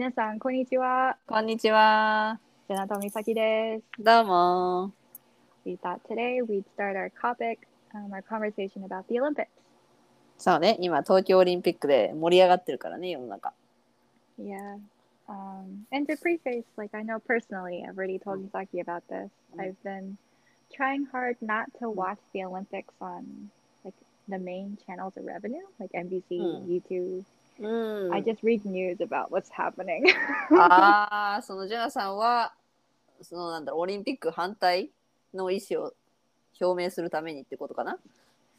皆さん、こんにちは。こんにちは。セナトミサキです。どうも。 We thought today we'd start our topic, um, our conversation about the Olympics. そうね、今東京オリンピックで盛り上がってるからね、世の中。 Yeah. Um, and to preface, like I know personally, I've already told Misaki about this. Mm. I've been trying hard not to watch the Olympics on like the main channels of revenue, like NBC, Mm. YouTube. うん。I just read news about what's happening. ああ、そのジェナさんは、そのなんだろう、オリンピック反対の意思を表明するためにってことかな。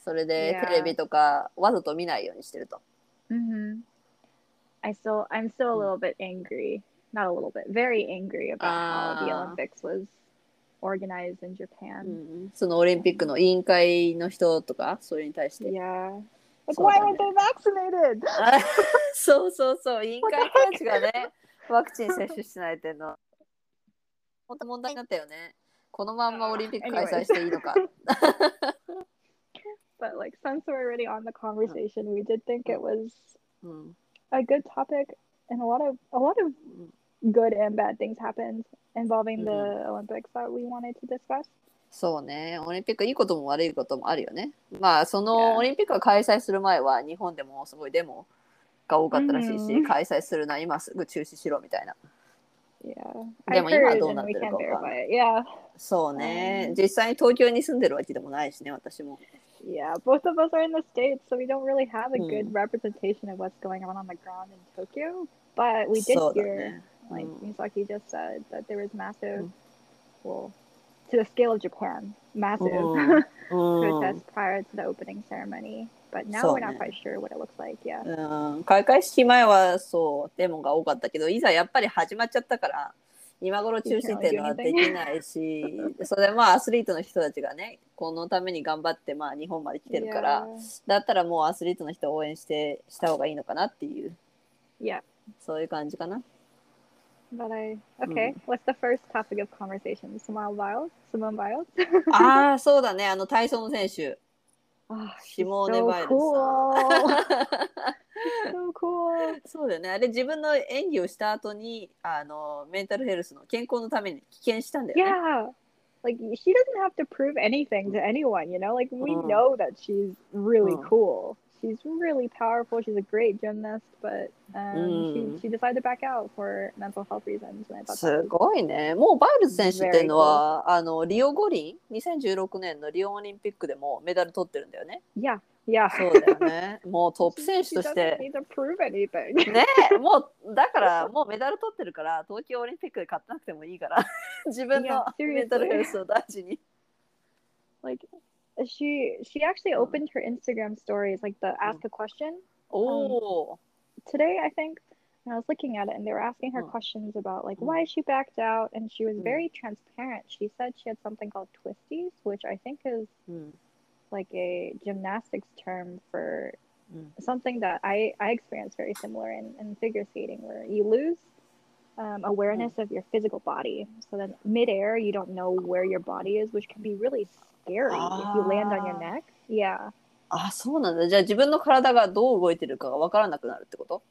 それで Yeah. テレビとかわざと見ないようにしてると。hmm I still, I'm still a little bit angry. Not a little bit, very angry about how the Ah. Olympics was organized in う Japan. ん、そのオリンピックの委員会の人とか、それに対して。Yeah. Like, So why then- weren't they vaccinated? あそうそうそう、委員会の人たちがね、ワクチン接種してないっていうのは、本当問題になったよね。このまんまオリンピック開催していいのか。 But like, since we're already on the conversation, we did think it was うん、 a good topic, and a lot of a lot of good and bad things happened involving the Olympics that we wanted to discuss. そうね、オリンピックいいことも悪いこともあるよね。まあ、そ.のオリンピックが開催する前は、日本でもすごいデモが多かったらしいし、うん開催するな、今すぐ中止しろみたいな。Yeah, でも今どうなってるかわかんな verify it. Yeah. そうね、うん実際に東京に住んでるわけでもないしね、私も。Yeah, both of us are in the States, so we don't really have a Hmm. good representation of what's going on on the ground in Tokyo. But we did hear, ね。like うん Misaki just said, that there was massive, Mm. well, to the scale of Japan, massive うん protests prior to the opening ceremony. But now we're not quite sure what it looks like. Yeah. うん、開会式前はそうデモが多かったけどいざやっぱり始まっちゃったから今頃中止っていうのはできないし それでまあアスリートの人たちがねこのために頑張ってまあ日本まで来てるから.だったらもうアスリートの人を応援してした方がいいのかなっていう.そういう感じかな。But I okay. What's the first topic of conversation? Simone Biles. Simone Biles. ああそうだねあの体操の選手 Oh, シモーネ・バイルズ cool. so cool. そうだよねあれ自分の演技をした後にあのメンタルヘルスの健康のために棄権したんだよね。Yeah. Like she doesn't have to prove anything to anyone, you know? Like we Mm. know that she's really Mm. cool. すごいね。もうバイル選手っていうのは、あのリオ五輪、2016年のリオオリンピックでもメダル取ってるんだよね。いや、いや。そうだよね。もうトップ選手として。ね、もうだからもうメダル取ってるから、東京オリンピックで勝ってなくてもいいから、自分のメダルヘルスを大事に。she she actually opened her Instagram stories like the ask a question. Um, oh, um, today I think. And I was looking at it, and they were asking her questions about like hmm. why she backed out, and she was hmm. very transparent. She said she had something called twisties, which I think is hmm. like a gymnastics term for something that I I experienced very similar in in figure skating, where you lose um, awareness of your physical body. So then midair, you don't know where your body is, which can be really scary if you land on your Ah. neck yeah あそうなんだ。じゃあ自分の体がどう動いてるかがわからなくなるってこと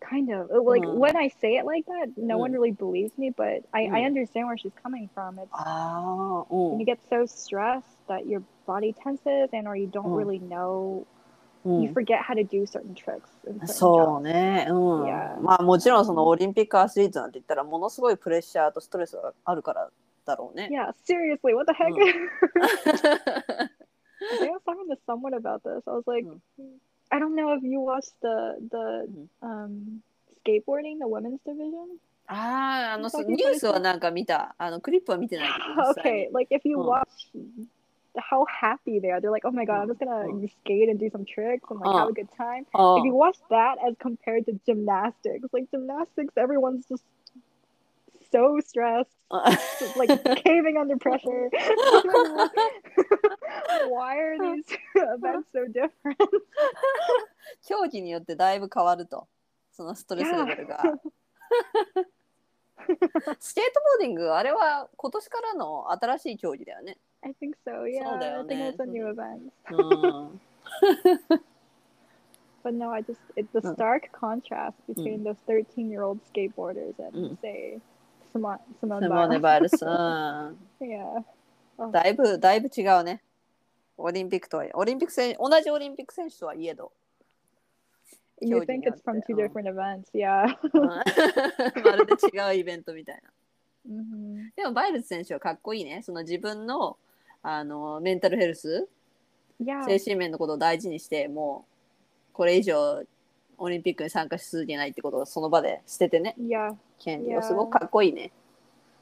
kind of Uh, like Mm. when i say it like that no one Mm. really believes me but I, I Mm. understand where she's coming from it's ああ、う when ん you get so stressed that your body tenses and or you don't Mm. really know う you ん。forget how to do certain tricks in certain そう.ね、うん Yeah. まあもちろんそのオリンピックアスリートなんて言ったらものすごいプレッシャーとストレスがあるから だろうね。 yeah seriously what the heck Mm. i think i was talking to someone about this i was like Mm. i don't know if you watched the the Mhm. um skateboarding the women's division ああ、あのさっきニュースはなんか見た。あのクリップは見てないけど。実際に okay like if you Mm. watch how happy they are they're like oh my god i'm just gonna Mm. skate and do some tricks and like Uh. have a good time あ if you watch that as compared to gymnastics like gymnastics everyone's just so stressed like caving under pressure why are these events so different 競技によってだいぶ変わると。そのストレスレベルが。スケートボーディング、あれは今年からの新しい競技だよね。i think so yeah i think it's a new Mm. event うん。but no, I just it's the Mm. stark contrast between those 13 year old skateboarders and Mm. say Simone Simone シモーネ・.バイルス。Oh, だいぶ、だいぶ違うね。オリンピックとはオリンピック選同じオリンピック選手とはいえど。you think it's from two うん different events? Yeah. う んまるで違うイベントみたいな。hmm でもバイルズ選手はかっこいいね。その自分のあのメンタルヘルス.精神面のことを大事にして、もうこれ以上オリンピックに参加し続けないってことをその場で捨ててね、Yeah. 権利を Yeah. すごくかっこいいね。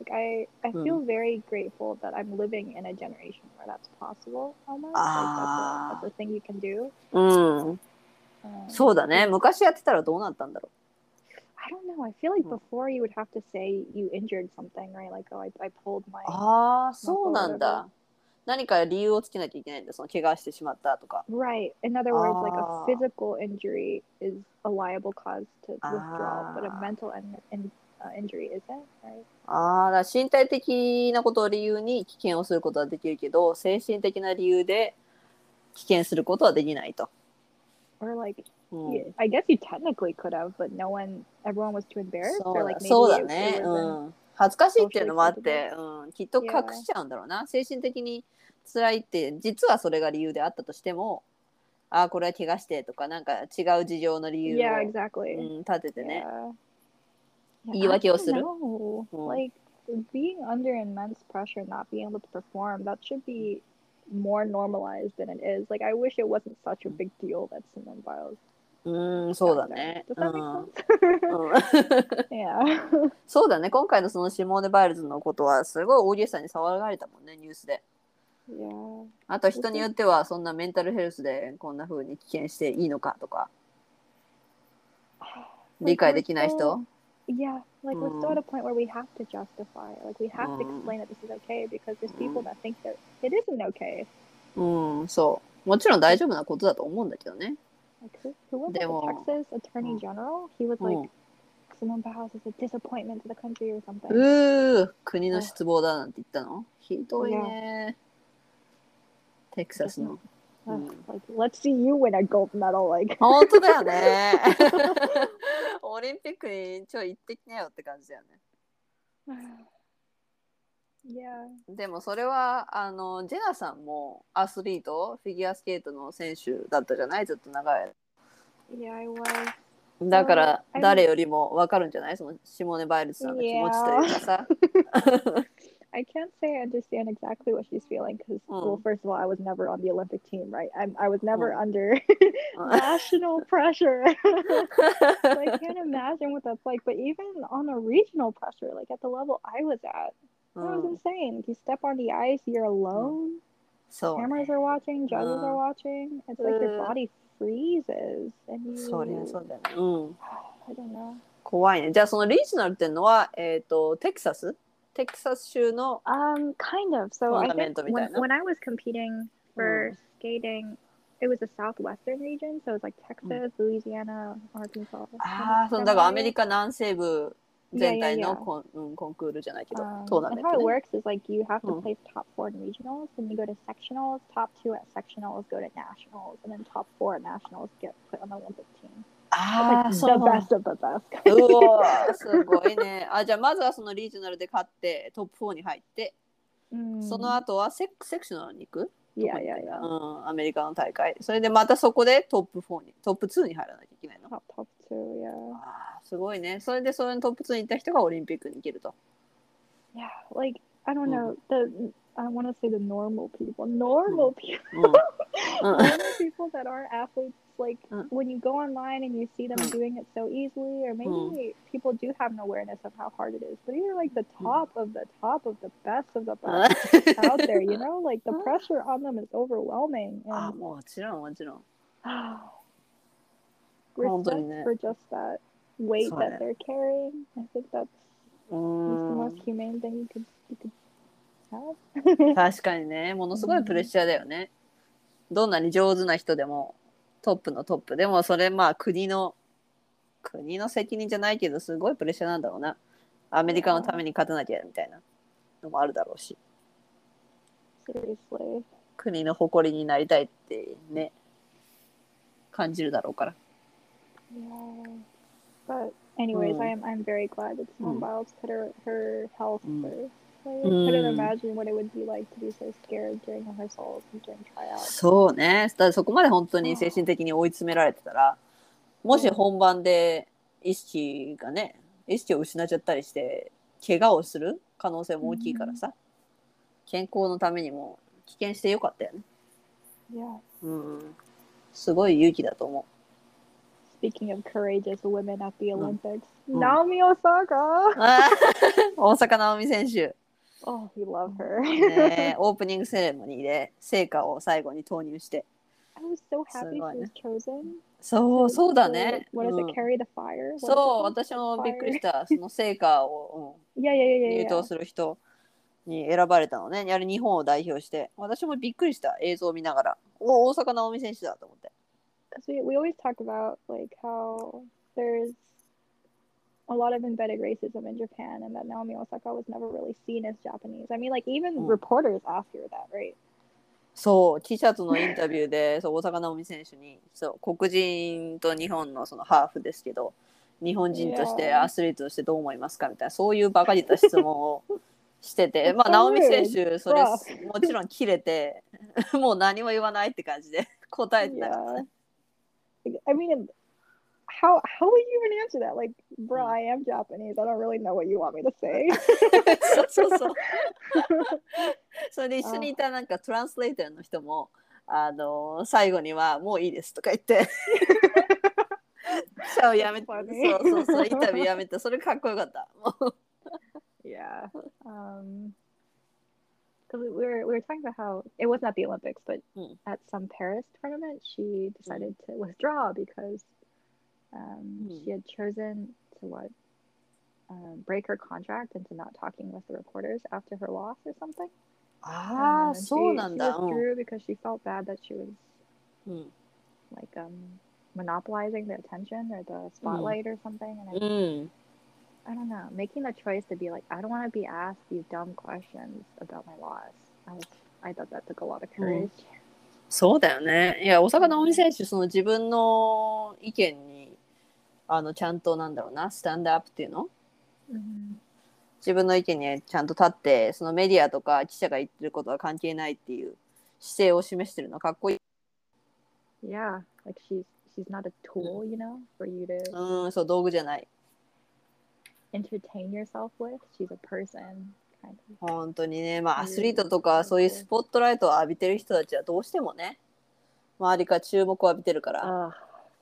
Like I, I Mm. feel very grateful that I'm living in a generation where that's possible. Almost Ah. like that's a, that's a thing you can do. うん、Um, そうだね。昔やってたらどうなったんだろ I don't know. I feel like Mm. before you would have to say you injured something, right? Like, oh, I, I pulled my. う。ああ、そうなんだ。何か理由をつけなきゃいけないんだ。その怪我してしまったとか。Right. In other words, like Ah. a physical injury is a liable cause to withdraw, but a Ah. mental in, uh, injury isn't, right? ああ、だ身体的なことを理由に危険をすることはできるけど、精神的な理由で危険することはできないと。Or like, うん yeah, I guess you technically could have, but no one, everyone was too embarrassed, そう or だ like maybe it, ね、it う wasn't. ん。恥ずかしいっていうのもあって、うん、きっと隠しちゃうんだろうな。精神的に辛いって、実はそれが理由であったとしても、ああ、これは怪我してとか、なんか違う事情の理由を、Yeah, exactly. うん、立ててね。Yeah. 言い訳をする。Mm. Like being under immense pressure, not being able to perform, that should be more normalized than it is. Like I wish it wasn't such a big deal that Simone Biles. うん、そうだね。Does う that ん make sense? うん yeah. そうだね。今回のそのシモーネ・バイルズのことは、すごい大げさに騒がれたもんね、ニュースで。yeah. あと人によっては、そんなメンタルヘルスでこんな風に危険していいのかとか、理解できない人 Yeah, like we're still Mm. at a point where we have to justify, it. like we have to Mm. explain that this is okay because there's people that think that it isn't okay. うん、そう。もちろん大丈夫なことだと思うんだけどね。Like who, was it? The Texas Attorney Mm. General? He was う like, ん、Simone Biles is a disappointment to the country or something. うー、国の失望だなんて言ったのひどいね。テキサスの。Mm. like, let's see you win a gold medal. Like, 本当だよね。オリンピックにちょい行ってきなよって感じだよね。Yeah. でもそれはあのジェナさんもアスリートフィギュアスケートの選手だったじゃないずっと長い Yeah, I was. だからあ誰よりも分かるんじゃないそのシモーネ・バイルズさんの気持ちというかさ I can't say I understand exactly what she's feeling because, well, Mm. first of all, I was never on the Olympic team, right? I'm, I was never Mm. under national pressure. so I can't imagine what that's like. But even on a regional pressure, like at the level I was at, that was うん insane. You step on the ice, you're alone. そうね Cameras are watching, judges are Mm. watching. It's like your Uh. body freezes, and you. そりゃそうだよねうん I don't know. 怖いねじゃあそのリージナルっていうのはえっ、とテキサステキサス州の Um, kind of. So I think Fundamental when, みたいな。 when I was competing for Mm. skating, it was the southwestern region. So it was like Texas, Louisiana, Arkansas. ああそのだからアメリカ南西部 全体の.コン,、うん、コンクールじゃないけど Um, トーナメン how ト it ね works is like you have to Mm. place top four in regionals, then you go to sectionals. Top two at sectionals go to nationals, and then top four at nationals get put on the Olympic team. ああ the そう best of the best. うわーすごいね。あじゃあまずはそのリージョナルで勝ってトップ4に入って、Mm, その後はセセクショナルに行く、yeah, yeah, yeah. うん、アメリカの大会。それでまたそこでトップ4にトップ2に入らなきゃいけないの。Top top two, yeah. あーすごいね。それでそのトップ2に行った人がオリンピックに行けると。 Yeah, like I don't Mm. know the. I want to say the normal people. Normal people. うんうん normal people that aren't athletes like Mm. when you go online and you see them Mm. doing it so easily or maybe people do have an awareness of how hard it is but you're like the top of the top of the best of the best out there you know like the Mm. pressure on them is overwhelming あ and もちろんもちろん。 Respect Honestly, for just that weight that they're carrying. I think that's う the ん most humane thing you could you could have. 確かにね、ものすごいプレッシャーだよね。どんなに上手な人でも、トップのトップでも、それまあ国の、国の責任じゃないけど、すごいプレッシャーなんだろうな。アメリカのために勝たなきゃみたいなのもあるだろうし、国の誇りになりたいってね、感じるだろうから。そうね、だそこまで本当に精神的に追い詰められてたら、もし本番で意識がね、意識を失っちゃったりして、怪我をする可能性も大きいからさ、健康のためにも危険してよかったよね。すごい勇気だと思う。Speaking of courageous women at the Mm. Olympics, Mm. Naomi Osaka. 選手、Oh, we love her. ね、オープニングセレモニーで聖火を最後に投入して。I was so happy she was chosen. そう、そうだね。What is うん it? Carry the fire. What is it そう?私もびっくりした。その聖火を、入.党.する人に選ばれたのね。あれ日本を代表して。私もびっくりした映像を見ながら。お大坂なおみ選手だと思って。Because we, we always talk about like how there's a lot of embedded racism in Japan and that Naomi Osaka was never really seen as Japanese. I mean, like even Mm. reporters ask her that, right? そう、T シャツのインタビューで、そう大坂なおみ選手に、そう、黒人と日本のそのハーフですけど、日本人として.アスリートとしてどう思いますかみたいな、そういうバカげた質問をしてて、まあ、so なおみ rude. 選手、それ.もちろん切れて、もう何も言わないって感じで答えてなかったね。Like, I mean, how how would you even answer that? Like, bro, Mm. I am Japanese. I don't really know what you want me to say. そうそうそう。それで一緒にいたなんかトランスレーターの人も、あの最後にはもういいですとか言って、シャをやめて、 Funny. そうそうそう、インタビューやめて、それかっこよかった。もう yeah. Um, because we were we were talking about how it wasn't at the Olympics, but mm. at some Paris tournament, she decided to withdraw because um, mm. she had chosen to what um, break her contract into not talking with the reporters after her loss or something. Ah, um, so she, she withdrew because she felt bad that she was mm. like um, monopolizing the attention or the spotlight or something, and I, I don't know, making the choice to be like, I don't want to be asked these dumb questions about my loss. I was, I thought that took a lot of courage. そうだよね。いや、大坂なおみ選手、その自分の意見に、あの、ちゃんとなんだろうな、スタンドアップっていうの Mhm. 自分の意見にちゃんと立って、そのメディアとか記者が言ってることは関係ないっていう姿勢を示してるのかっこいい。Yeah, like she's she's not a tool, you know, for you to うん、そう、道具じゃない。Entertain yourself with? She's a person. 本当にね、まあ、うんアスリートとかそういうスポットライトを浴びてる人たちはどうしてもね、周りから注目を浴びてるから、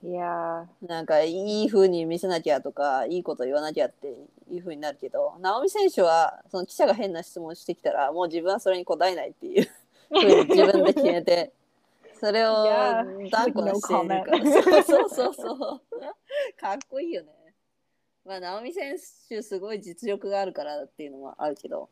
Ugh, yeah. なんかいい風に見せなきゃとか、いいこと言わなきゃっていう風になるけど、直美選手は、その記者が変な質問してきたら、もう自分はそれに答えないっていう 風に自分で決めて、それを断固にしているから. そうそうそうそう。かっこいいよね。まあ、直美選手すごい実力があるからっていうのもあるけど、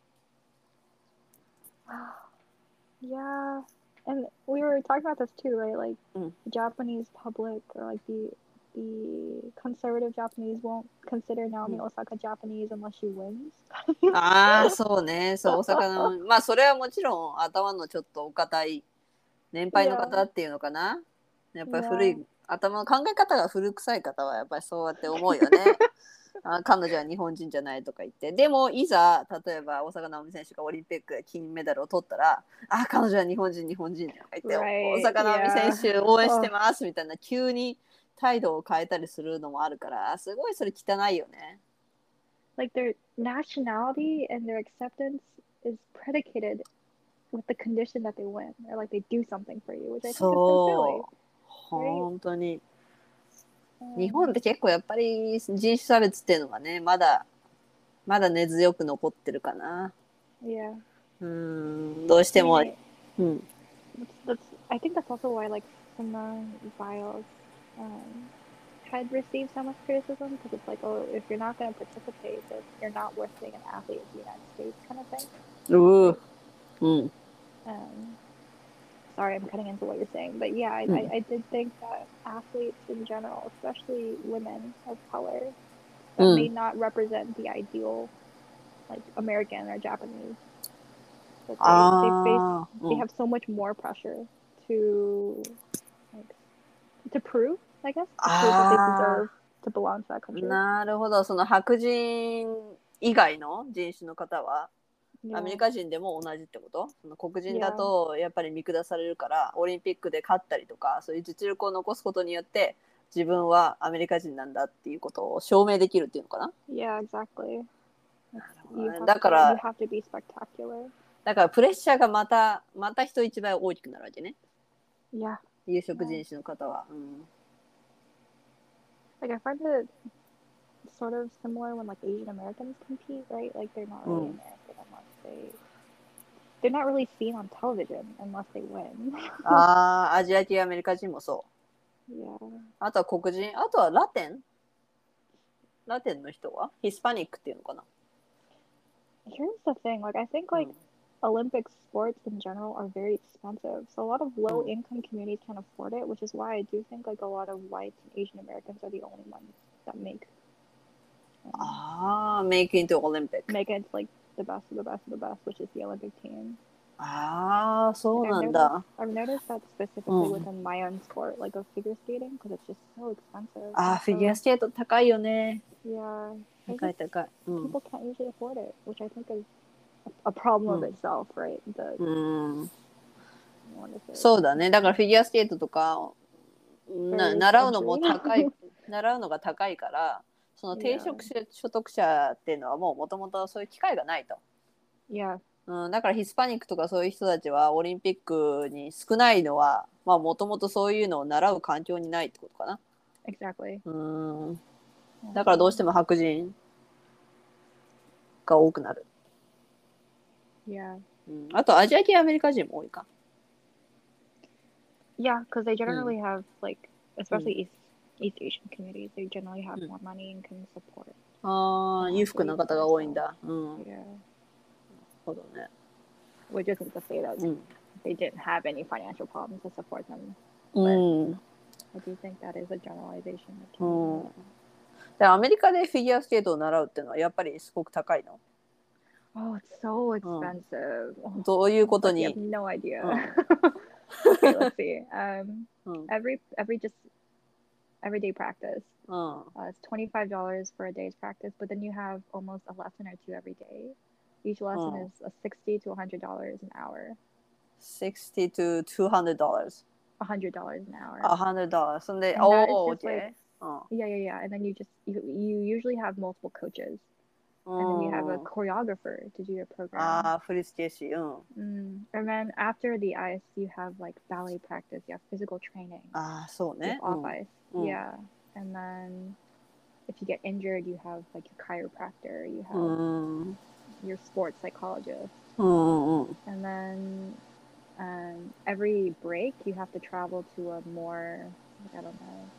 Yeah. And we were talking about this too, right? Like Mm. the Japanese public or like the the conservative Japanese won't consider Naomi Mm. Osaka Japanese unless she wins. ああ、そうね。そう、大阪の、まあ、それはもちろん頭のちょっとお堅い年配の方っていうのかな。やっぱり古い.頭の考え方が古臭い方はやっぱりそうやって思うよね。あ彼女は日本人じゃないとか言って。でも、いざ、例えば大阪直美選手がオリンピックで金メダルを取ったら、あ、彼女は日本人、日本人とか言って、Right. 大阪直美選手応援して.ますみたいな、急に態度を変えたりするのもあるから、すごいそれ汚いよね。Like their nationality and their acceptance is predicated with the condition that they win, or like they do something for you, which I think is so そう。本当に。silly. 日本って結構やっぱり人種差別っていうのがね、まだ、まだ根強く残ってるかな。Yeah. うーん、どうしても、I うん。That's, that's, I think that's also why like Simone Biles um, had received so much criticism because it's like, oh, if you're not going to participate, then you're not worth being an athlete in the United States, kind of thing. うう。うん。Um, sorry, I'm cutting into what you're saying, but yeah, I, Hmm. I, I did think that athletes in general, especially women of color, that Hmm. may not represent the ideal, like American or Japanese. That they, they face ああ。う they ん have so much more pressure to like to prove I guess to prove that they deserve to belong to that country. なるほど。その白人以外の人種の方は、 Yeah. アメリカ人でも同じってこと？その黒人だとやっぱり見下されるからオリンピックで勝ったりとかそういう実力を残すことによって自分はアメリカ人なんだっていうことを証明できるっていうのかな？Yeah, exactly. だから、だからプレッシャーがまた、また人一倍大きくなるわけね。いや。有色人種の方は。うん。Like, I find it sort of similar when like Asian Americans compete, right? Like, they're not really、American, I'm not they they're not really seen on television unless they win. ああ、アジア系アメリカ人もそう。 yeah. あとは黒人、あとはラテンラテンの人はヒスパニックっていうのかな Here's the thing, like I think like Olympic sports in general are very expensive. So a lot of low income communities can't afford it, which is why I do think like a lot of white and Asian Americans are the only ones that make um, ああ、メイクイントオリンピック。 make it like the best of the best of the best, which is the Olympic team. ああ、そうな I've んだ。I've noticed that specifically Mm. within my own sport, like of figure skating, because it's just so expensive. ああ、フィギュアスケート高いよね。Yeah. 高い高い。うん。people can't usually afford it, which I think is a, problem of Mm. itself, right? The うん?そうだね。だからフィギュアスケートとかな習うのも.高い、習うのが高いから、その低所所得者っていうのはもうもともとそういう機会がないと。Yeah. うん、だからヒスパニックとかそういう人たちはオリンピックに少ないのはまあもともとそういうのを習う環境にないってことかな。Exactly. うんだからどうしても白人が多くなる。Yeah. うん、あとアジア系アメリカ人も多いか。Yeah, because they generally have like, especially East East Asian communities, they generally have Mm. more money and can support. ああ、裕福な方が多いんだ。うん。Yeah. ほどね。Which isn't to say that うん。they didn't have any financial problems to support them. うん。I do think that is a generalization. うん。でアメリカでフィギュアスケートを習うっていうのはやっぱりすごく高いの Oh, it's so expensive. Oh, どういうこと you have に、no idea. Mm. okay, let's see. Um, うん、every every just everyday practice. Oh. Uh, it's twenty five dollars for a day's practice, but then you have almost a lesson or two every day. Each lesson oh. is a sixty to hundred dollars an hour. Sixty to two hundred dollars. hundred dollars an hour. hundred dollars. So they and oh okay. Like, oh. Yeah, yeah, yeah. And then you just you, you usually have multiple coaches and then you have a oh. choreographer to do your program. Ah, oh. mm. And then after the ice, you have like ballet practice. You have physical training. Ah, so Off ice. Mm. Mm. Yeah. And then if you get injured, you have like your chiropractor. You have your sports psychologist. And then um, every break, you have to travel to a more like, I don't know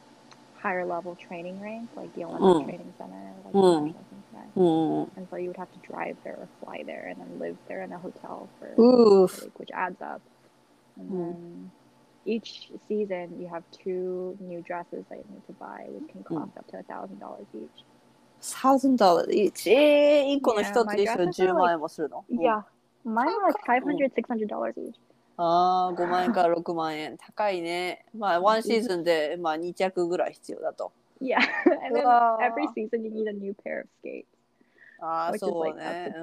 higher level training rank, like the Olympic mm. Training Center, like mm. Mm, mm. mm. And so you would have to drive there or fly there and then live there in a hotel for Oof. Week, which adds up. And mm. then each season you have two new dresses that you need to buy, which can mm. cost mm. up to a thousand dollars each. Thousand dollars each. Eh, yeah, my dresses are like, yeah. Mine are like 500 $600 each. ああ、5万円から6万円。高いね。まあ、ワンシーズンで、まあ、2着ぐらい必要だと。Yeah. And then every season you need a new pair ああ、そうね。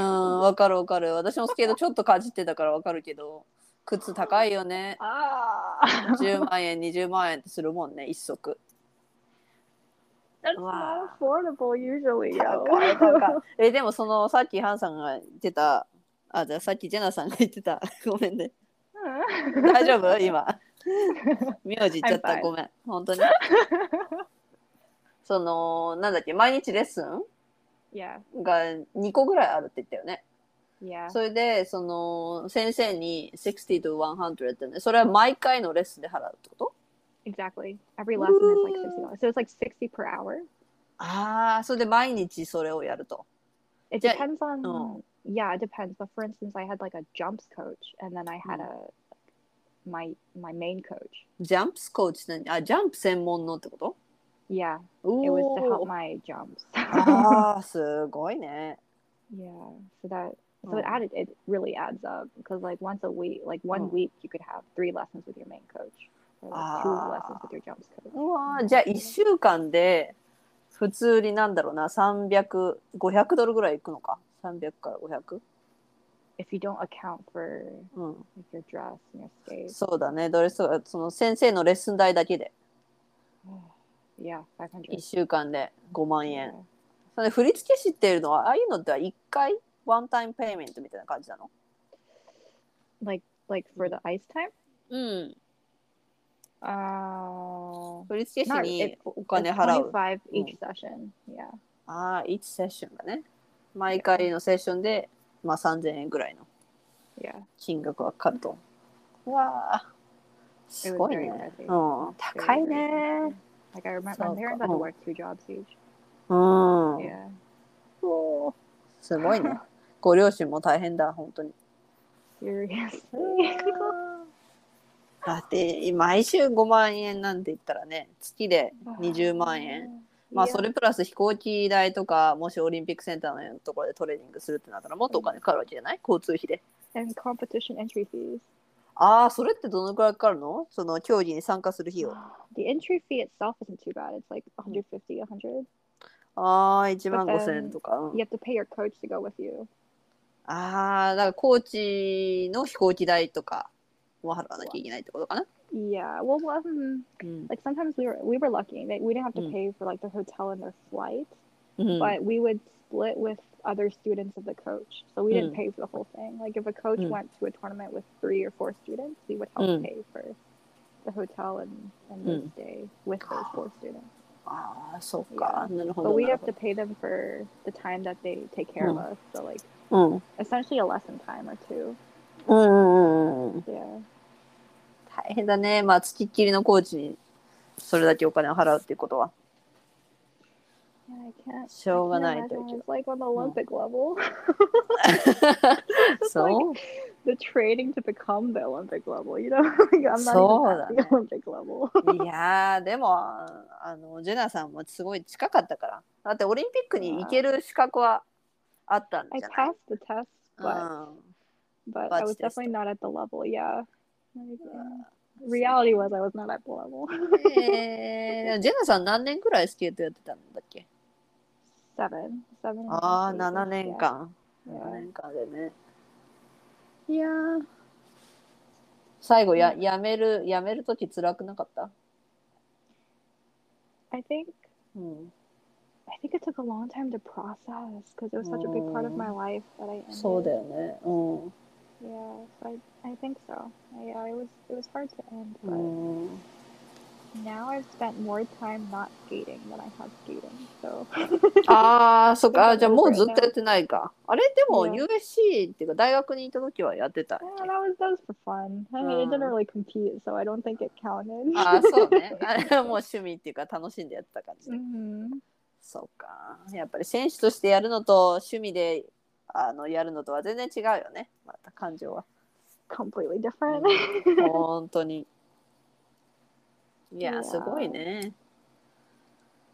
わかるわかる。私もスケートちょっとかじってたからわかるけど、靴高いよね。10万円、20万円ってするもんね、一足。ええでも、そのさっきハンさんが言ってた。あ、じゃあさっきジェナさんが言ってた、ごめんね。大丈夫？今。名字言っちゃった。ごめん。本当に。その、なんだっけ、毎日レッスン？yeah, が2個ぐらいあるって言ったよね。yeah. それで、その、先生に60 to 100ってね、それは毎回のレッスンで払うってこと？Exactly. Every lesson is like sixty dollars. So it's like sixty per hour. ああ、それで毎日それをやると。It Yeah, depends on. oh. yeah, it depends. But for instance, I had like a jumps coach, and then I had hmm. a my my main coach. Jumps coach 何あ、ジャンプ専門のってこと uh, Yeah, it was to help my jumps. Ah, ああ、すごいね。Yeah, so that so it oh. added it really adds up because like once a week, like one oh. week, you could have three lessons with your main coach. Or like two あ lessons あ with your jumps coach. うわーじゃあ1週間で普通になんだろうな300500ドルぐらいいくのか mm-hmm. 300から 500? If you don't account for うん、like your dress and your skate, そうだねドレスがその先生のレッスン代だけで yeah, five hundred. 1週間で5万.円それ振り付け師っていうのはああいうのっては1回ワンタイムペイメントみたいな感じなの Like like for the ice time. うん。Uh, 振付師 not に it, お it's 金払う。25 each session. Yeah. ああ、1セッションだね。毎回のセッションで、まあ、3000円ぐらいの金額はカット。わあ、すごいね。うん、高いね。すごいね。ご両親も大変だ、本当に。だって、毎週5万円なんて言ったらね、月で20万円。まあ.それプラス飛行機代とか、もしオリンピックセンターのようなところでトレーニングするってなったら、もっとお金かかるわけじゃない？交通費で。And competition entry fees. ああ、それってどのくらいかかるの？その競技に参加する費用。The entry fee itself isn't too bad. It's like 150, 100. ああ、1万 But 5千 then 円とか。うん You have to pay your coach to go with you. ああ、だからコーチの飛行機代とかも 払わなきゃいけないってことかな。 Yeah. Well, um, うん。 like sometimes we were we were lucky that we didn't have to Mm. pay for like the hotel and their flight, うん、 but we would split with other students of the coach. So we didn't Mm. pay for the whole thing. Like if a coach Mm. went to a tournament with three or four students, we would help Mm. pay for the hotel and and the Mm. stay with those four students. ああ、そっか。なるほ But ど。 we なる have ほ to pay them for the time that they take care of Mm. us. So like どうん。 essentially a lesson time or two. うんうんうん.大変だね。まあ、つきっきりのコーチにそれだけお金を払うっていうことは。I. しょうが I ないという like on the Olympic level. そう the training to become the Olympic level. You know, I'm not。Olympic level. いやーでもあのジェナさんもすごい近かったからだってオリンピックに行ける資格はあったん I じゃない passed the test, う but ん but But I was still. definitely not at the level. Yeah. Uh, reality was I was not at the level. えー、ジェナさん何年くらいスケートやってたんだっけ Seven, seven. and a ああ half 7 years, 年.間 Yeah. 7年間でねいやー最後ややめるやめるとき辛くなかった I think うん、I think it took a long time to process because it was such a big part of my life that I ended. そうだよねうん Yeah, so I I think so. Yeah, it was it was hard to end, う but ん now I've spent more time not skating than I have skating. So ああ、そっか。じゃあもうずっとやってないか。あれでも. USC っていうか大学にいた時はやってたっ yeah, け that was that was for fun. I mean, it didn't Uh. really compete, so I don't think it counted. ああ、そうね。あれはもう趣味っていうか楽しんでやってた感じ。hmm そうか。やっぱり選手としてやるのと趣味であのやるのとは全然違うよね。また感情は。 Completely different. 本当に。いや、 Yeah. すごいね。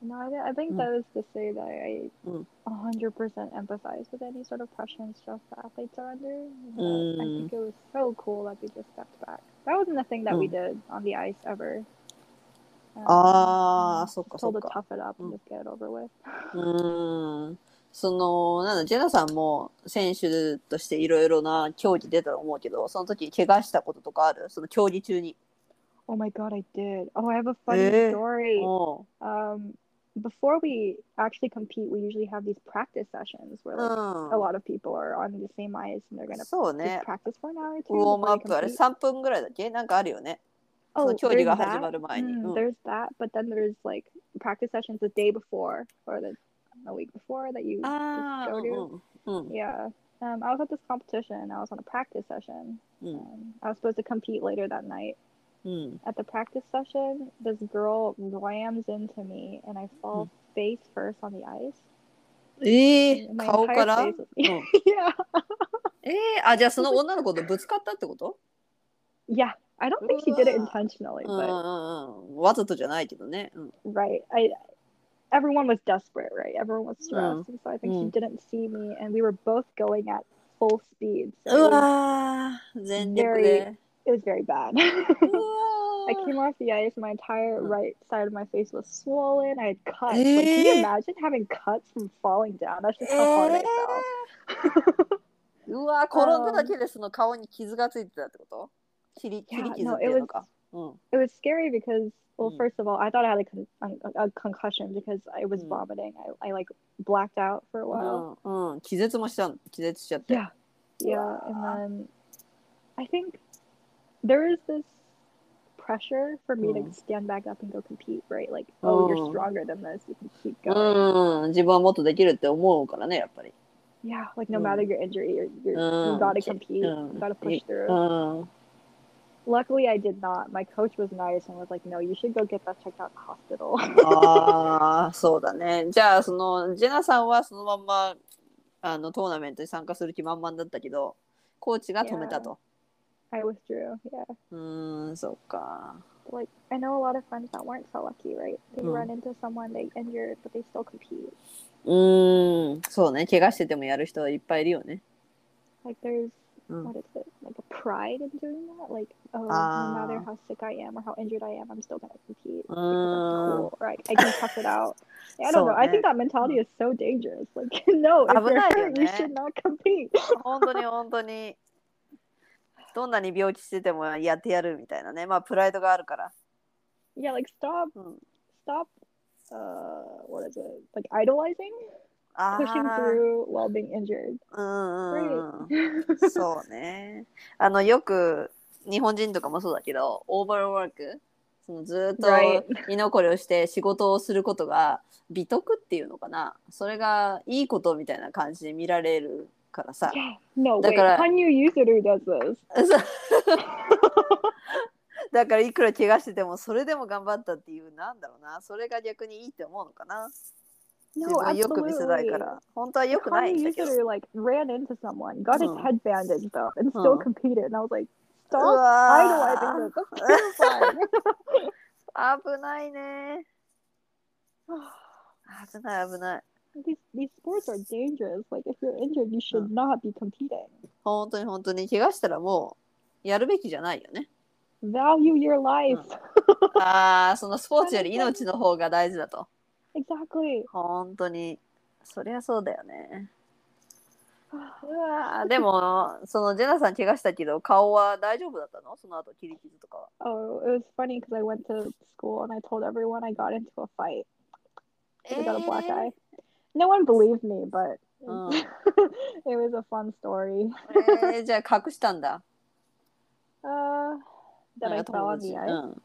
no, I, I think Mm. that was to say that I Mm. 100% empathize with any sort of pressure and stress that athletes are under. But I Mm. think it was so cool that we just stepped back. That wasn't a thing that we Mm. did on the ice ever. Um, ああ、そっか just そっ told to か。 tough it up and Mm. just get it over with. うーん。 その、なんだ、ジェナさんも選手としていろいろな競技出たと思うけど、その時怪我したこととかあるその競技中に。Oh my god, I did. Oh, I have a funny Eh? story. お Um, before we actually compete, we usually have these practice sessions where う like, ん a。lot of people are on the same ice and they're gonna そう just ね。practice for an hour or ウ two ォームア before ッ they プあれ compete. 3分ぐらいだっけなんかあるよね。そ Oh, の競技 there's が始ま that. る前に。Mm, うん There's that, but then there's like practice sessions the day before or the a week before that you あ just あ、 go う to. んうん。 Yeah. Um, I was at this competition and I was on a practice session. うん。 Um, I was supposed to compete later that night. うん。 At the practice session, this girl rams into me and I fall face first on the ice. ええ And my 顔か entire ら、うん face was- yeah. ええあ、じゃあその女の子とぶつかったってこと Yeah. I don't think she did it Ugh. intentionally, うんうん but うん。わざとじゃないけどね。うん。 right. I everyone was desperate, right? Everyone was stressed. Mm. And so I think Mm. she didn't see me and we were both going at full speed. う So it was, わー、全力で。 it was very bad. うわ I came off the ice. My entire Mm. right side of my face was swollen. I had cuts. Eh? Like, can you imagine having cuts from falling down? That's just how hard I fell. うわ転んだだけでその顔に傷がついてたってこと切り切り Yeah, 傷 no, ってい it う was のか。う ん。 it was scary because well, Mm. first of all, I thought I had a, con- a, a concussion because I was Mm. vomiting. I, I like blacked out for a う while. ん、うん、気絶もしたん気絶しちゃって。 Yeah. Yeah, and then I think there is this pressure for me Mm. to stand back up and go compete, right? Like, oh, you're Mm. stronger than this. You can keep う going. ん、自分はもっとできるって思うからね、やっぱり。 Yeah, like no Mm. matter your injury, you're, you're, Mm. you gotta compete. Mm. You gotta push う through. ん。 Luckily, I did not. My coach was nice and was like, "No, you should go get that checked out in the hospital." ああ、そうだね。じゃあ、その、ジェナさんはそのまんま、あの、トーナメントに参加する気満々だったけど、コーチが止めたと。 I withdrew. Yeah, うーん、そうか。 like I know a lot of friends that weren't so lucky, right? They Mm. run into someone they injured, but they still compete. うーん、そうね。怪我しててもやる人はいっぱいいるよね。 Like there's Mm. what is it? Like a pride in doing that. Like oh, Ah. no matter how sick I am or how injured I am, I'm still gonna compete. because Mm. I'm cool, or I, I can tough it out. Yeah, I don't know. I think that mentality is so dangerous. Like no, if you're 危ないよ hurt, you ね。 should not compete. 本当に本当に。どんなに病気しててもやってやるみたいなね。まあ、プライドがあるから。 yeah, like stop, うん、 stop. Uh, what is it? Like idolizing, あ Pushing あ。through while being injured. そうね。あの、よく日本人とかもそうだけど、オーバーワーク、そのずっと.居残りをして仕事をすることが美徳っていうのかな。それがいいことみたいな感じで見られるからさ。No, Da wait. kara- Hanyu Yuzuru does this? だから いくら怪我しててもそれでも頑張ったっていうなんだろうなそれが逆にいいって思うのかな No, 自分よく見せたいか absolutely. ら本当はよくないん Hanyu だけど Yuzuru like ran into someone, got his Hmm. head bandaged though, and still Hmm. competed. And I was like, う stop わ idolizing ー this. That's terrifying. 危ないね危ない危ない these these sports are dangerous. Like if you're injured, you should not be competing. 本当に本当に怪我したらもうやるべきじゃないよね Value your life. ああそのスポーツより命の方が大事だと exactly. 本当にそりゃそうだよねうわーでもそのジェナさん怪我したけど顔は大丈夫だったのその後切り傷とかは Oh, it was funny because I went to school and I told everyone I got into a fight. I got a black eye. No one believed me, but Oh. it was a fun story. えー、じゃあ隠したんだ。Uh, that I か fell 友 on 達 the う ice. ん。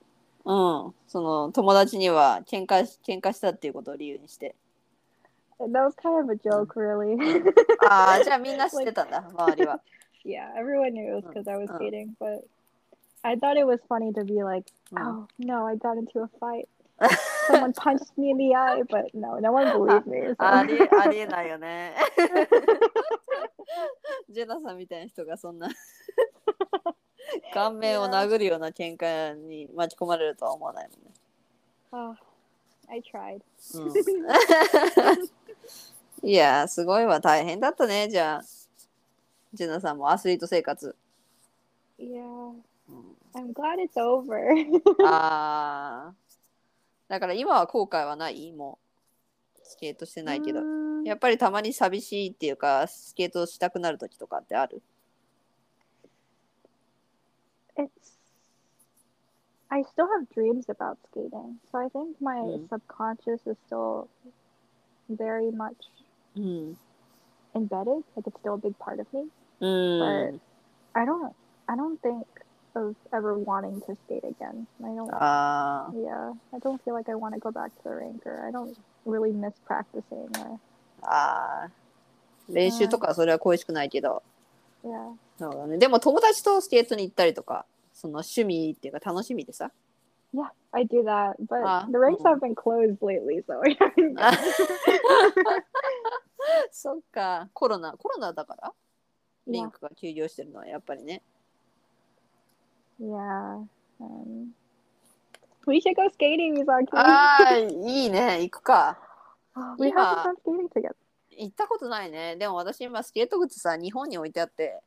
うん。その友達には喧嘩し喧嘩したっていうことを理由にして。That was kind of a joke, really. ああ、じゃあみんな知ってたんだ、周りは。yeah, everyone knew it was because I was Oh. skating, but I thought it was funny to be like, うん oh no, I got into a fight. Someone punched me in the eye, but no, no one believed me. あり So. ありえないよね。ジェナさんみたいな人がそんな 顔面を殴るような喧嘩に巻き込まれるとは思わないもんね。oh, I tried. うん、いやー、すごいわ、大変だったね、じゃあ。ジェナさんもアスリート生活。うん I'm glad it's over. ああ。だから今は後悔はない？もう。スケートしてないけど。Mm, やっぱりたまに寂しいっていうか、スケートしたくなる時とかってある？I still have dreams about skating. So I think my Mm. subconscious is still very much うん。 embedded. Like it's still a big part of me. うん。 I don't I don't think of ever wanting to skate again. I don'tああ。 yeah. I don't feel like I want to go back to the rink or I don't really miss practicing or ああ。練習とかそれは恋しくないけど。 yeah. そうだね。でも友達とスケートに行ったりとか、 その趣味っていうか楽しみでさ。Yeah, I do that. But Ah, the rinks mm. have been closed lately, so そっか。コロナ、コロナだからリ.ンクが休業してるのはやっぱりね。Yeah. Um, we should go skating, Mizaki. ああ、いいね。行くか。we have yeah. to go skating together. 行ったことないね。でも私今スケート靴さ、日本に置いてあって。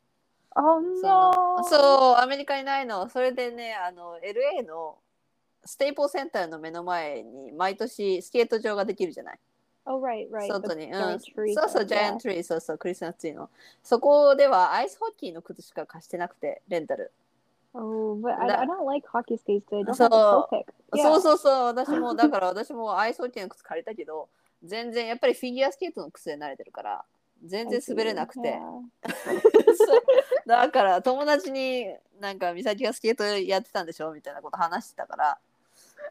Oh その no. そう、アメリカにないの。それでね、あの、LA のステイポーセンターの目の前に毎年スケート場ができるじゃない？Oh, right, right. 外に、うん、そうそうジャイアン.トツリーそうそうクリスマスツリーのそこではアイスホッケーの靴しか貸してなくてレンタル Oh, but I, That- I don't like hockey skates. They don't So- have a toe pick. そう.そうそう私も だから私もアイスホッケーの靴借りたけど全然やっぱりフィギュアスケートの靴で慣れてるから全然滑れなくて だから友達になんか美咲がスケートやってたんでしょみたいなこと話してたから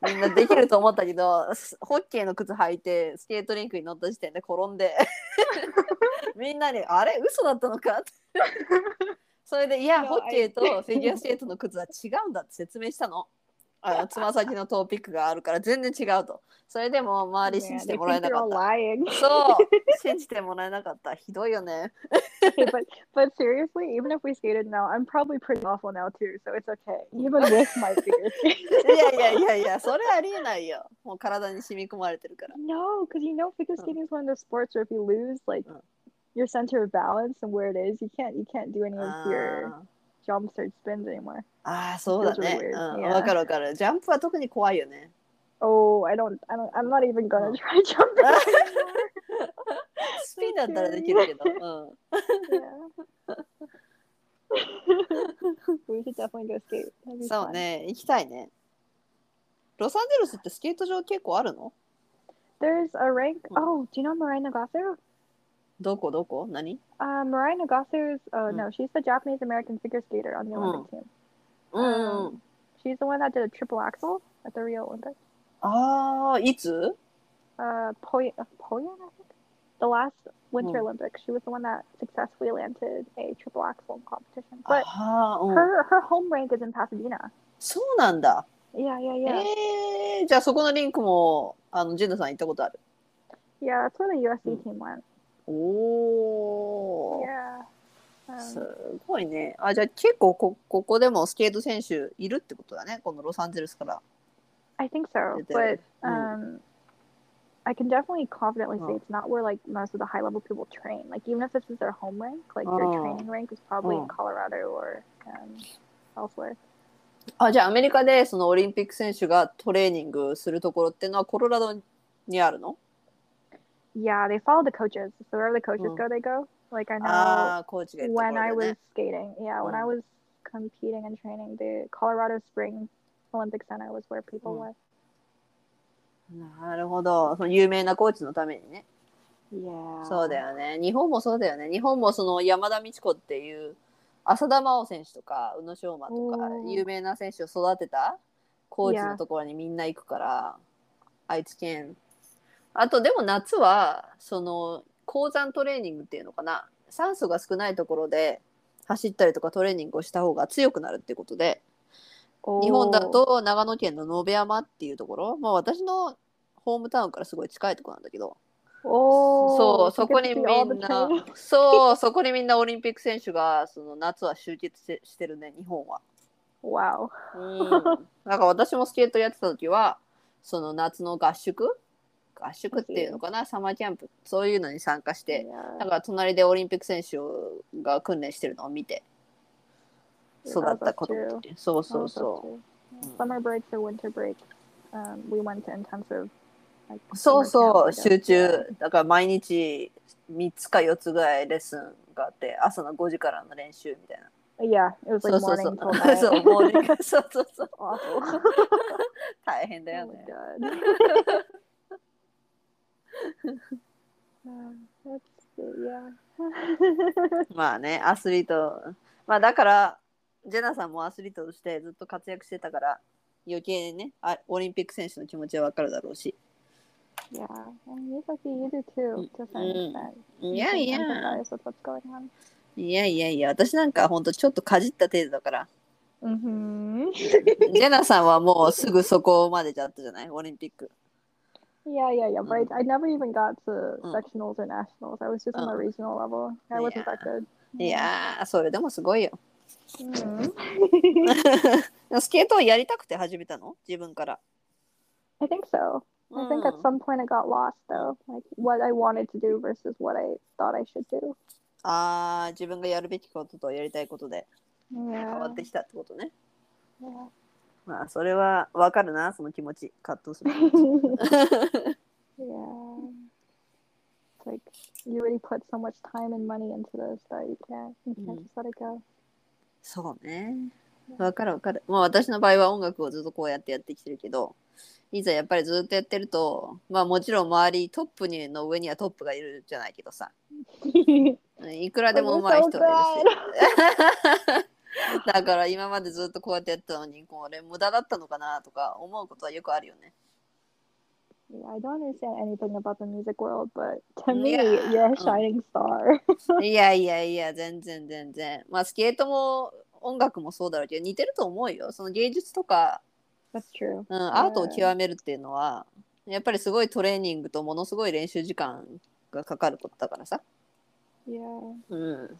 みんなできると思ったけどスホッケーの靴履いてスケートリンクに乗った時点で転んで みんなに「あれ嘘だったのか?」って それで「いやホッケーとフィギュアスケートの靴は違うんだ」って説明したの。あのつま先のトーピックがあるから全然違うと。それでも周り信 Yeah, じてもらえなかった。lying. そう信じてもらえなかった。ひどいよね。But but seriously, even if we skated now, I'm probably pretty awful now too, so it's okay. Even with my skate. いやいやいやいや、それありえないよ。もう体に染み込まれてるから。No, because you know figure Uh. skating is one of those sports where if you lose like Uh. your center of balance and where it is, you can't you can't do any of あ your jumps or spins anymore. あー、そうだね。Those are うん.かるわかる。ジャンプは特に怖いよね。Oh, I don't I don't I'm not even gonna Uh. try jumping. スピンだったらできるけど。うん。we should definitely go skate. そう.ね、行きたいね。ロサンゼルスってスケート場結構あるの There's a rank. Hmm. Oh, do you know Mirai Nagasu? どこどこ何 Uh, Mirai Nagasu's. Oh Hmm. no, she's the Japanese American figure skater on the Olympic team. うんうんうん。 She's the one that did a triple axel at the Rio Olympics. ああ、いつ Uh, Poy- uh, Poyan, I think. The last Winter Hmm. Olympics, she was the one that successfully landed a triple axel in competition. But ああ、うん。 her her home rank is in Pasadena. そうなんだ。 Yeah, yeah, yeah. えー、じゃあそこのリンクも、あの、ジェンダさん行ったことある Yeah, that's where the USC Hmm. team went. おー。Yeah. Um, すごいね。あ、じゃあ結構こここでもスケート選手いるってことだね。このロサンゼルスから。I think so, but. Mm. um, I can definitely confidently say Oh. it's not where like most of the high level people train. Like even if this is their home rank, like their Oh. training rank is probably Oh. in Colorado or um, elsewhere. あ、じゃあアメリカでそのオリンピック選手がトレーニングするところっていうのはコロラドにあるの Yeah, they follow the coaches. So wherever the coaches Oh. go, they go. Like I know when で I was ね。skating, yeah, when I Oh. was competing and training, the Colorado Springs Olympic Center was where people Oh. went. なるほど。その有名なコーチのためにね。そうだよね。日本もそうだよね。日本もその山田美智子っていう浅田真央選手とか宇野昌磨とか有名な選手を育てたコーチのところにみんな行くから愛知県あとでも夏はその高山トレーニングっていうのかな酸素が少ないところで走ったりとかトレーニングをした方が強くなるっていうことで日本だ Oh. と長野県の野辺山っていうところまあ私のホームタウンからすごい近いところなんだけど Oh, そう、そこにみんなそう、そこにみんなオリンピック選手が、その夏は集結してしてるね、日本は。Wow. うん。なんか私もスケートやってた時は、その夏の合宿合宿っていうのかな、サマーキャンプ、そういうのに参加して、だから隣でオリンピック選手が訓練してるのを見て、育った子供。そうそうそう。そうそう、集中。だから毎日3つか4つぐらいレッスンがあって、朝の5時からの練習みたいな。Yeah, it was like 大変だよね。まあね、アスリート。まあだから、ジェナさんもアスリートとしてずっと活躍してたから、余計にね、あオリンピック選手の気持ちはわかるだろうし。yeah, and you like you do too to some Mm. extent. いやいや、empathize with what's going on. いやいやいや、私なんかほんとちょっとかじった程度だから。Mm-hmm. ジェナさんはもうすぐそこまでじゃったじゃない？オリンピック。Yeah, yeah, yeah. But I, I never even got to Mm. sectionals or nationals. I was just on Oh. the regional level. I wasn't that good. いやー、それでもすごいよ。Mhm. スケートをやりたくて始めたの自分から。I think so. I think at うん some point I got lost though, like what I wanted to do versus what I thought I should do. あー、自分がやるべきこととやりたいことで変わ Yeah. ってきたってことね。yeah. まあそれはわかるなその気持ち。葛藤する気持ち。Yeah. It's like you already put so much time and money into this that you can't you can't Mm. just let it go. そうね。わかるわかる。まあ私の場合は音楽をずっとこうやってやってきてるけどいざやっぱりずっとやってるとまあもちろん周りトップにの上にはトップがいるじゃないけどさ。いくらでも上手い人がいるし だから今までずっとこうやってやってたのにこれ無駄だったのかなとか思うことはよくあるよね Yeah, I don't understand anything about the music world, but to me, Yeah. you're a shining star. いやいやいや全然全然まあスケートも音楽もそうだろうけど似てると思うよその芸術とか、That's true. うん、アートを極めるっていうのはやっぱりすごいトレーニングとものすごい練習時間がかかることだからさ、Yeah, うん、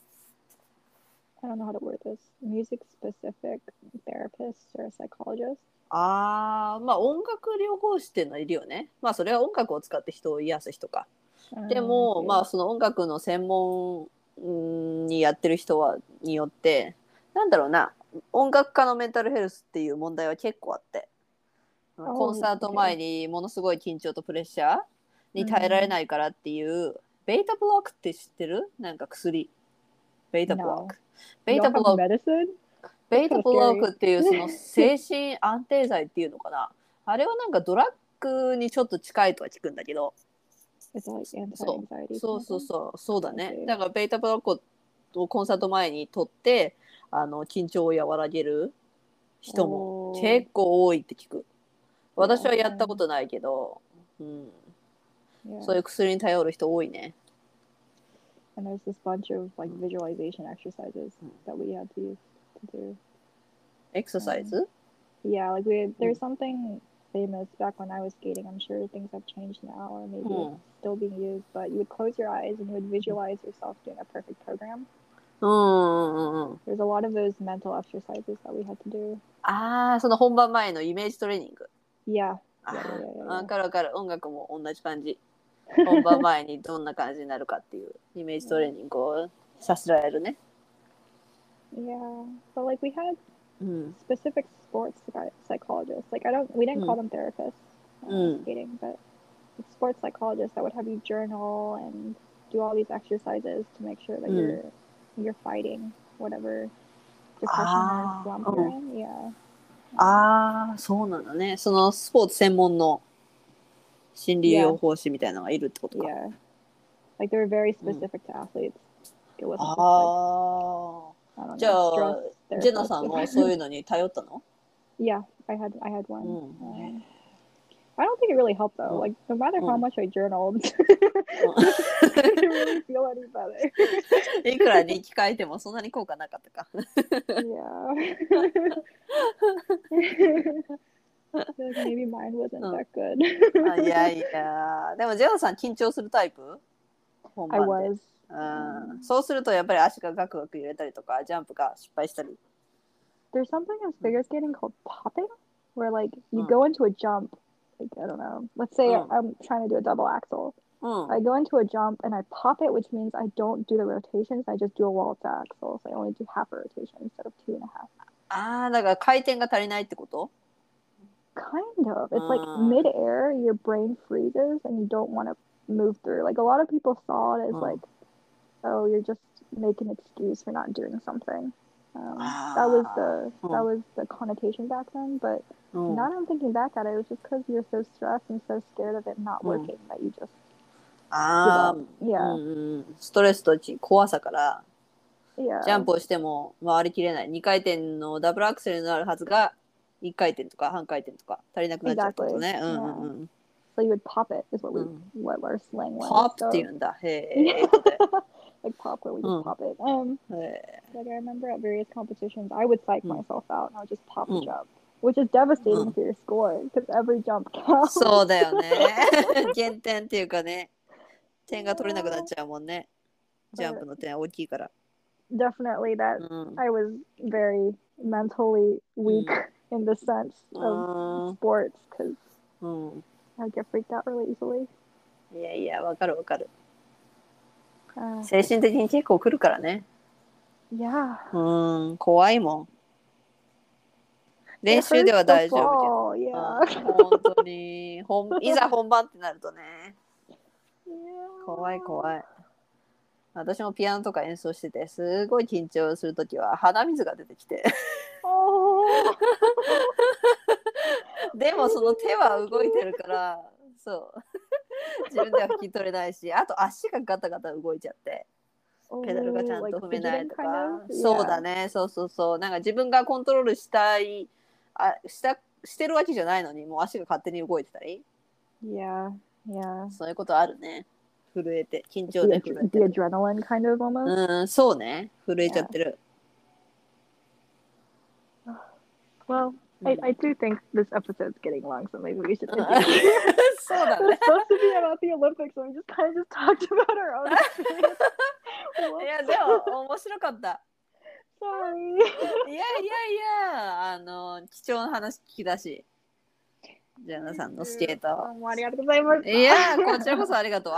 I don't know how to word this. Music specific therapists or psychologists? あーまあ音楽療法士っていうのはいるよね。まあそれは音楽を使って人を癒す人か。Um, でも.まあその音楽の専門うんにやってる人はによってなんだろうな。音楽家のメンタルヘルスっていう問題は結構あって。コンサート前にものすごい緊張とプレッシャーに耐えられないからっていう、ベータブロックって知ってる？なんか薬ベータブロック.ベータ don't ブ have ロック medicine? ベータブロックっていうその精神安定剤っていうのかな？あれはなんかドラッグにちょっと近いとは聞くんだけど。そう.そうそうそう。そうだね.だからベータブロックをコンサート前に取ってあの緊張を和らげる人も結構多いって聞く。私はやったことないけど、うん.そういう薬に頼る人多いね And there's this bunch of like visualization exercises Mm. that we had to use to do. エクササイズ、 Yeah, like we there's Mm. something famous back when I was skating. I'm sure things have changed now or maybe Mm. it's still being used, but you would close your eyes and you would visualize yourself doing a perfect program. うんうんうんうん There's a lot of those mental exercises that we had to do. ああその本番前のイメージトレーニング Yeah. あ Yeah, yeah, yeah, yeah. わかるわかる音楽も同じ感じ 本番前にどんな感じになるかっていうイメージトレーニングをさせられるね Yeah. But like we had うん specific sports psy- psychologists. Like I don't, we didn't call them therapists uh, Mm. skating, but sports psychologists that would have you journal and do all these exercises to make sure that Mm. you're you're fighting whatever depression Ah, or slump oh. you're in. Yeah. ああそうなんだねそのスポーツ専門の心理療法士みたいなのがいるってことか、Yeah. Like they were very Mm. specific to athletes. It wasn't あ don't じゃあジェナさん.もそういうのに頼ったの Yeah, I had I had one. Mm. Um, I don't think it really helped though. Mm. Like no matter how Mm. much I journaled, I didn't really feel any better. いくらに聞かえてもそんなに効果なかったか yeah. I feel like maybe mine wasn't Mm. that good. あいやいやでもジェナさん緊張するタイプ本 I 番で was. うんそうするとやっぱり足がガクガク揺れたりとかジャンプが失敗したり There's something in figure skating called popping, where like you Mm. go into a jump. Like I don't know. Let's say Mm. I'm trying to do a double axel. うん I go into a jump and I pop it, which means I don't do the rotations. I just do a waltz axel. So I only do half a rotation instead of two and a half. ああだから回転が足りないってこと Kind of. It's like Mm. midair, your brain freezes and you don't want to move through. Like a lot of people saw it as Mm. like, oh, you're just making an excuse for not doing something. Um, that was the Ah. that was the connotation back then. But うん now that I'm thinking back at it, it was just because you're so stressed and so scared of it not Mm. working that you just ああ give up. Yeah, うんうん、ストレスとち怖さから yeah. ジャンプをしても回りきれない2回転のダブルアクセルになるはずが 1回転とか半回転とか足りなくなっちゃうことね。うんうんうん、So you would pop it is what we Mm. what our slang was. ポップ So, って言うんだ。へえ。like pop where we Mm. just pop it. Um, へ like I remember at various competitions, I would psych Mm. myself out and I would just pop Mm. a jump, which is devastating Mm. for your score because every jump え counts. そうだよね。減点っていうかね。点が取れなくなっちゃうもんね。ジャンプの点大きいから。Definitely that うん。I was very mentally weak in the sense of あ sports because ーうん。I get freaked out really easily. いやいや、わかるわかる。Uh, 精神的に結構来るからね。yeah. うん、怖いもん。練習では大丈夫けど。Yeah. うん本当に本 いざ本番ってなるとね yeah. 怖い怖い私もピアノとか演奏しててすごい緊張するときは鼻水が出てきて Oh. でもその手は動いてるからそう 自分では拭き取れないしあと足がガタガタ動いちゃってペダルがちゃん Oh, と踏めないとか?そうだ.ねそうそうそうなんか自分がコントロールしたいあしたしてるわけじゃないのにもう足が勝手に動いてたり Yeah. Yeah. そういうことあるね震えて緊張で震えてる.うんそうね震えちゃってる Well, I, I do think this episode's getting long, so maybe we should. うん continue. そうだ It was ね supposed to be about the Olympics, and we just kind of just talked about our own experience. いやでも面白かった Sorry. いやいやいやあの貴重な話聞きだしジャナさんのスケートどうもありがとうございました。いやこちらこそありがとう